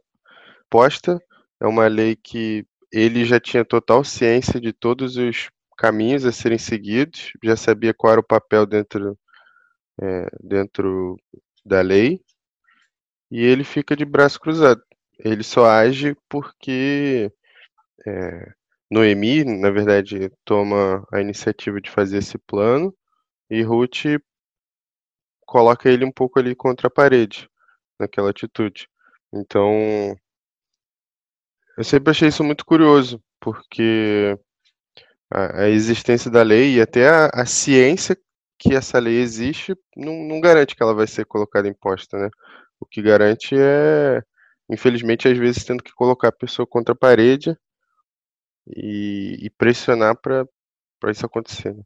posta é uma lei que ele já tinha total ciência de todos os caminhos a serem seguidos, já sabia qual era o papel dentro, é, dentro da lei, e ele fica de braço cruzado. Ele só age porque é, Noemi, na verdade, toma a iniciativa de fazer esse plano e Ruth coloca ele um pouco ali contra a parede, naquela atitude. Então, eu sempre achei isso muito curioso, porque a, a existência da lei e até a, a, ciência que essa lei existe não, não garante que ela vai ser colocada em posta, né? O que garante é, infelizmente, às vezes tendo que colocar a pessoa contra a parede e, e pressionar para isso acontecer. Né?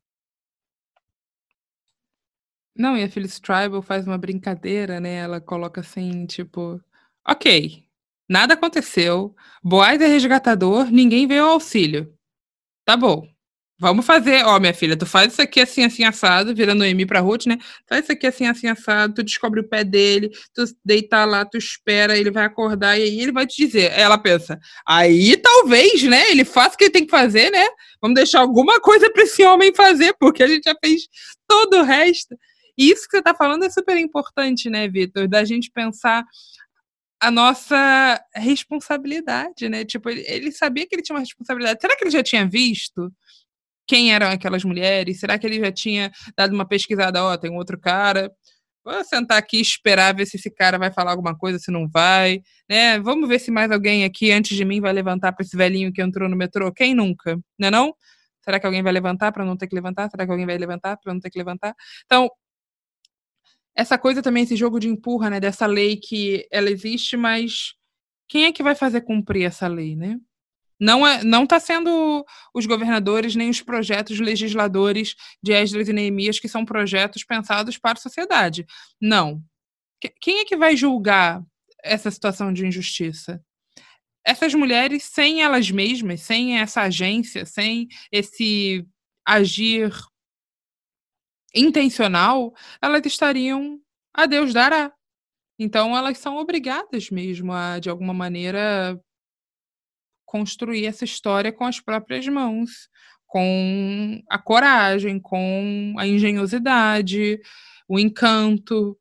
Não, e a Phyllis Tribal faz uma brincadeira, né? Ela coloca assim, tipo, ok, nada aconteceu, Boaz é resgatador, ninguém veio ao auxílio. Tá bom. Vamos fazer, ó, minha filha, tu faz isso aqui assim, assim, assado, virando Noemi pra Ruth, né? Faz isso aqui assim, assim, assado, tu descobre o pé dele, tu deita lá, tu espera, ele vai acordar e aí ele vai te dizer. Ela pensa, aí talvez, né, ele faça o que ele tem que fazer, né? Vamos deixar alguma coisa pra esse homem fazer, porque a gente já fez todo o resto. E isso que você tá falando é super importante, né, Vitor? Da gente pensar a nossa responsabilidade, né? Tipo, ele, ele sabia que ele tinha uma responsabilidade. Será que ele já tinha visto? quem eram aquelas mulheres? Será que ele já tinha dado uma pesquisada? Ó, oh, tem um outro cara. Vou sentar aqui e esperar ver se esse cara vai falar alguma coisa, se não vai, né? Vamos ver se mais alguém aqui antes de mim vai levantar para esse velhinho que entrou no metrô. Quem nunca, né não? Será que alguém vai levantar para não ter que levantar? Será que alguém vai levantar para não ter que levantar? Então, essa coisa também, esse jogo de empurra, né? Dessa lei que ela existe, mas quem é que vai fazer cumprir essa lei, né? Não é, não está sendo os governadores nem os projetos legisladores de Esdras e Neemias que são projetos pensados para a sociedade. Não. Quem é que vai julgar essa situação de injustiça? Essas mulheres, sem elas mesmas, sem essa agência, sem esse agir intencional, elas estariam a Deus dará. Então, elas são obrigadas mesmo a, de alguma maneira, construir essa história com as próprias mãos, com a coragem, com a engenhosidade, o encanto.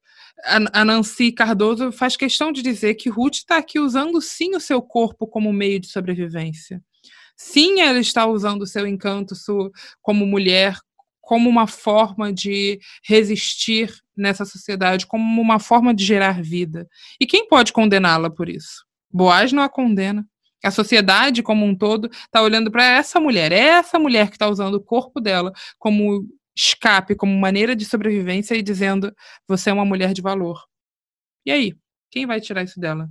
A, Nancy Cardoso faz questão de dizer que Ruth está aqui usando sim o seu corpo como meio de sobrevivência. Sim, ela está usando o seu encanto como mulher como uma forma de resistir nessa sociedade, como uma forma de gerar vida. E quem pode condená-la por isso? Boaz não a condena. A sociedade como um todo está olhando para essa mulher, é essa mulher que está usando o corpo dela como escape, como maneira de sobrevivência e dizendo: você é uma mulher de valor. E aí? Quem vai tirar isso dela?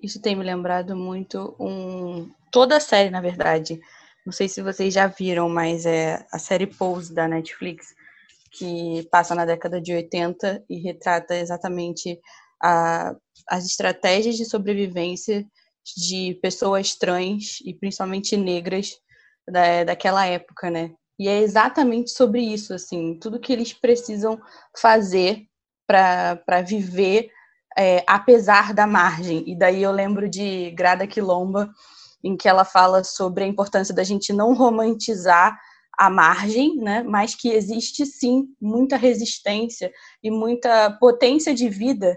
Isso tem me lembrado muito um toda a série, na verdade. Não sei se vocês já viram, mas é a série Pose da Netflix, que passa na década de 80 e retrata exatamente a, as estratégias de sobrevivência de pessoas trans e principalmente negras da, daquela época, né? E é exatamente sobre isso, assim, tudo que eles precisam fazer para viver é, apesar da margem. E daí eu lembro de Grada Quilomba, em que ela fala sobre a importância da gente não romantizar a margem, né, mas que existe sim muita resistência e muita potência de vida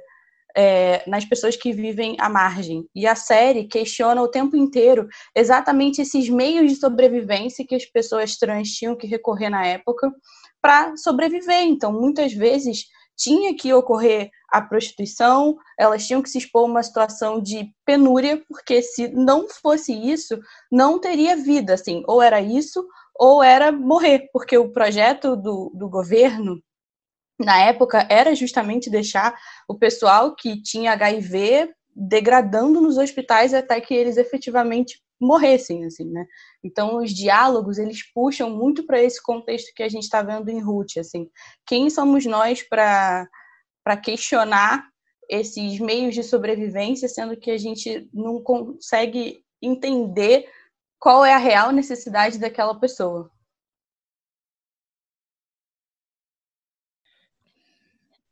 é, nas pessoas que vivem à margem. E a série questiona o tempo inteiro exatamente esses meios de sobrevivência que as pessoas trans tinham que recorrer na época para sobreviver. Então, muitas vezes tinha que ocorrer a prostituição, elas tinham que se expor a uma situação de penúria, porque se não fosse isso, não teria vida, assim, ou era isso, ou era morrer, porque o projeto do, do governo na época era justamente deixar o pessoal que tinha HIV degradando nos hospitais até que eles efetivamente morressem, assim, né? Então, os diálogos, eles puxam muito para esse contexto que a gente está vendo em Ruth, assim. Quem somos nós para questionar esses meios de sobrevivência, sendo que a gente não consegue entender qual é a real necessidade daquela pessoa?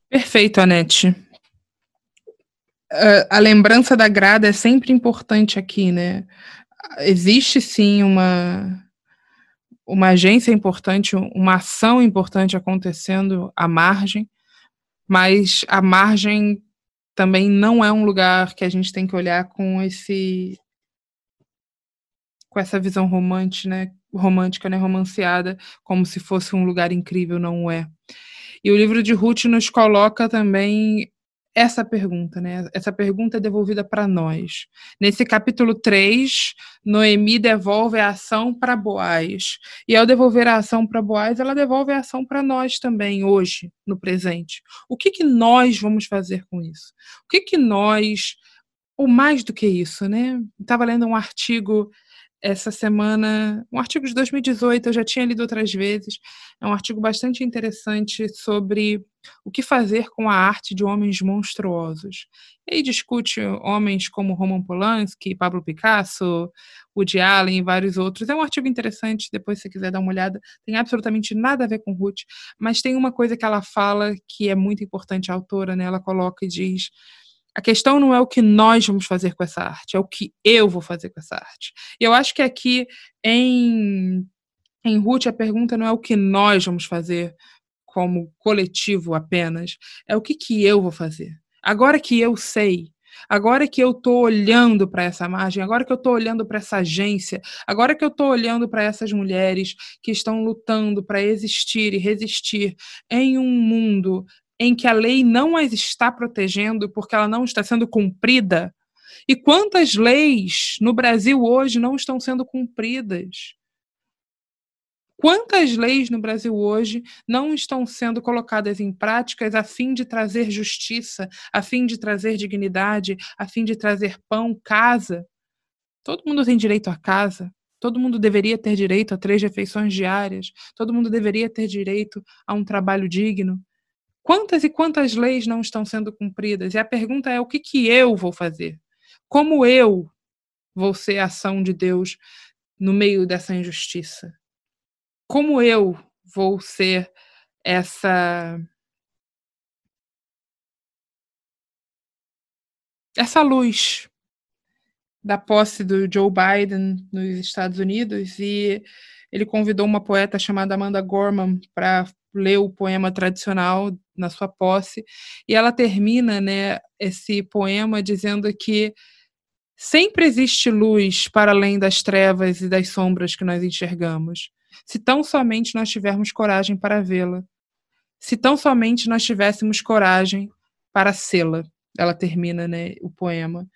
Perfeito, Anete. A, a lembrança da grada é sempre importante aqui, né? Existe sim uma, uma agência importante, uma ação importante acontecendo à margem, mas a margem também não é um lugar que a gente tem que olhar com esse com essa visão romântica, né, romântica, né, romanceada, como se fosse um lugar incrível, não é. E o livro de Ruth nos coloca também essa pergunta, né? Essa pergunta é devolvida para nós. Nesse capítulo 3, Noemi devolve a ação para Boaz. E ao devolver a ação para Boaz, ela devolve a ação para nós também, hoje, no presente. O que, que nós vamos fazer com isso? O que, que nós. Ou mais do que isso, né? Estava lendo um artigo essa semana, um artigo de 2018, eu já tinha lido outras vezes, é um artigo bastante interessante sobre o que fazer com a arte de homens monstruosos. E aí discute homens como Roman Polanski, Pablo Picasso, Woody Allen e vários outros. É um artigo interessante, depois se quiser dar uma olhada, tem absolutamente nada a ver com Ruth, mas tem uma coisa que ela fala que é muito importante, a autora, né? Ela coloca e diz a questão não é o que nós vamos fazer com essa arte, é o que eu vou fazer com essa arte. E eu acho que aqui em, em Ruth a pergunta não é o que nós vamos fazer como coletivo apenas, é o que, que eu vou fazer. Agora que eu sei, agora que eu estou olhando para essa margem, agora que eu estou olhando para essa agência, agora que eu estou olhando para essas mulheres que estão lutando para existir e resistir em um mundo em que a lei não as está protegendo porque ela não está sendo cumprida? E quantas leis no Brasil hoje não estão sendo cumpridas? Quantas leis no Brasil hoje não estão sendo colocadas em práticas a fim de trazer justiça, a fim de trazer dignidade, a fim de trazer pão, casa? Todo mundo tem direito a casa. Todo mundo deveria ter direito a três refeições diárias. Todo mundo deveria ter direito a um trabalho digno. Quantas e quantas leis não estão sendo cumpridas? E a pergunta é: o que, que eu vou fazer? Como eu vou ser a ação de Deus no meio dessa injustiça? Como eu vou ser essa. essa luz da posse do Joe Biden nos Estados Unidos e ele convidou uma poeta chamada Amanda Gorman para ler o poema tradicional na sua posse, e ela termina né, esse poema dizendo que sempre existe luz para além das trevas e das sombras que nós enxergamos, se tão somente nós tivermos coragem para vê-la, se tão somente nós tivéssemos coragem para sê-la. Ela termina né, o poema.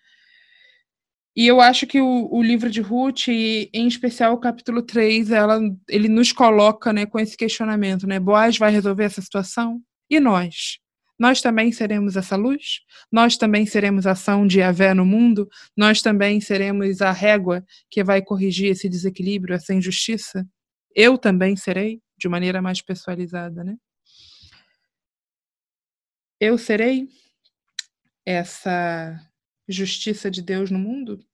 E eu acho que o, o, livro de Ruth, e em especial o capítulo 3, ela, ele nos coloca né, com esse questionamento, né? Boaz vai resolver essa situação? E nós? Nós também seremos essa luz? Nós também seremos a ação de Yahvé no mundo? Nós também seremos a régua que vai corrigir esse desequilíbrio, essa injustiça? Eu também serei, de maneira mais pessoalizada, né? Eu serei essa justiça de Deus no mundo?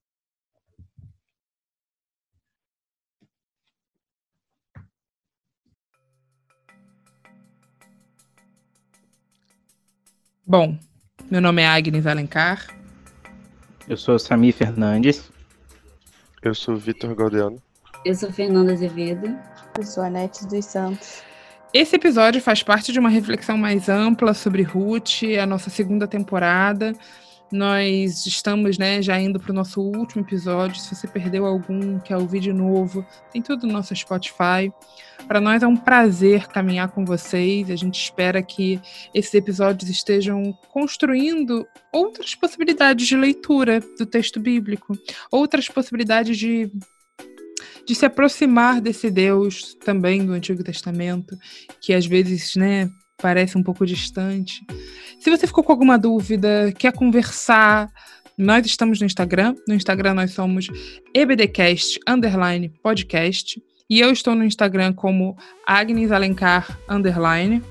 Bom, meu nome é Agnes Alencar. Eu sou Sami Fernandes. Eu sou Vitor Galdeano. Eu sou Fernanda Azevedo. Eu sou Anete dos Santos. Esse episódio faz parte de uma reflexão mais ampla sobre Ruth, a nossa segunda temporada. Nós estamos né, já indo para o nosso último episódio. Se você perdeu algum, quer ouvir de novo, tem tudo no nosso Spotify. Para nós é um prazer caminhar com vocês. A gente espera que esses episódios estejam construindo outras possibilidades de leitura do texto bíblico, outras possibilidades de de se aproximar desse Deus também do Antigo Testamento, que às vezes, né, parece um pouco distante. Se você ficou com alguma dúvida, quer conversar, nós estamos no Instagram. No Instagram nós somos ebdcast underline podcast. E eu estou no Instagram como Agnes Alencar underline.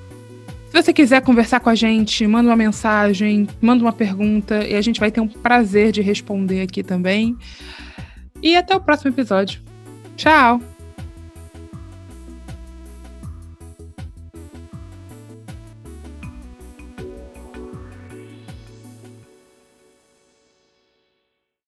Se você quiser conversar com a gente, manda uma mensagem, manda uma pergunta e a gente vai ter um prazer de responder aqui também. E até o próximo episódio. Tchau!